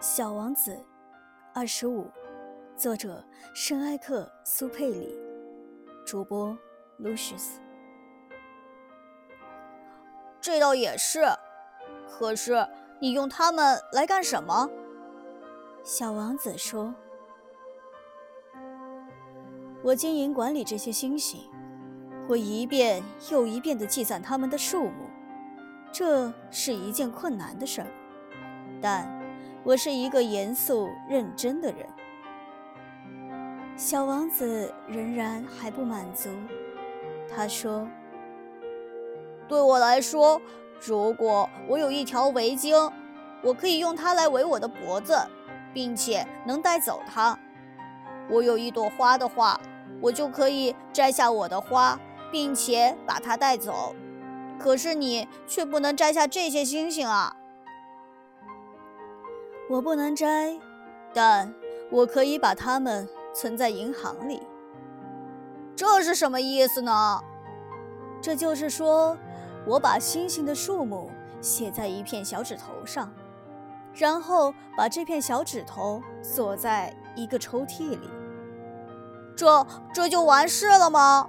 小王子，二十五，作者圣埃克苏佩里，主播 Lucius。这倒也是，可是你用它们来干什么？小王子说：“我经营管理这些星星，我一遍又一遍地计算它们的数目，这是一件困难的事儿，但……”我是一个严肃认真的人。小王子仍然还不满足，他说：“对我来说，如果我有一条围巾，我可以用它来围我的脖子，并且能带走它；我有一朵花的话，我就可以摘下我的花，并且把它带走。可是你却不能摘下这些星星啊！”我不能摘，但我可以把它们存在银行里。这是什么意思呢？这就是说，我把星星的数目写在一片小指头上，然后把这片小指头锁在一个抽屉里。这这就完事了吗？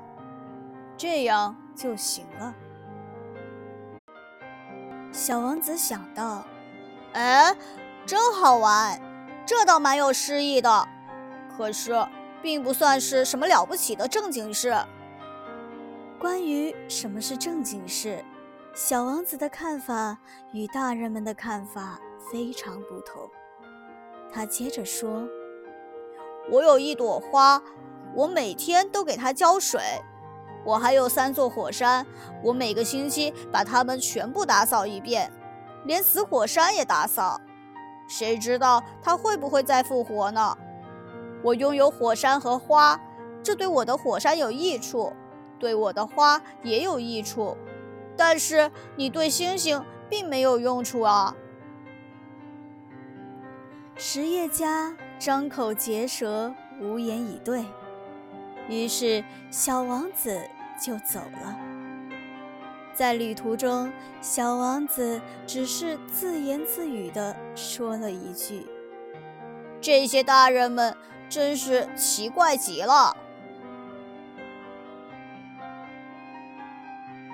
这样就行了。小王子想到：“哎。”真好玩，这倒蛮有诗意的，可是并不算是什么了不起的正经事。关于什么是正经事，小王子的看法与大人们的看法非常不同。他接着说：“我有一朵花，我每天都给它浇水；我还有三座火山，我每个星期把它们全部打扫一遍，连死火山也打扫。”谁知道它会不会再复活呢？我拥有火山和花，这对我的火山有益处，对我的花也有益处。但是你对星星并没有用处啊！实业家张口结舌，无言以对。于是小王子就走了。在旅途中，小王子只是自言自语地说了一句：“这些大人们真是奇怪极了。”